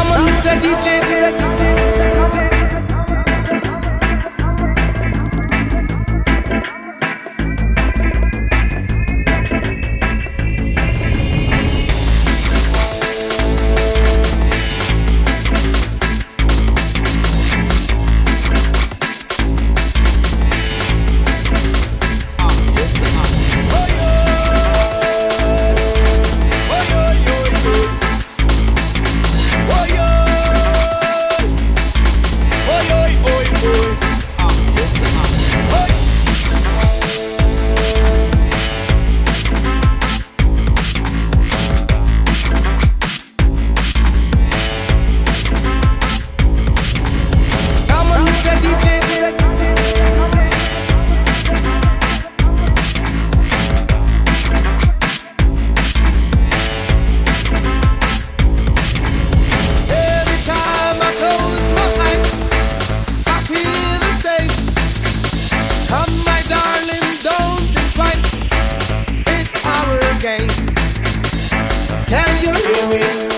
Come on, Mr. DJ. Me?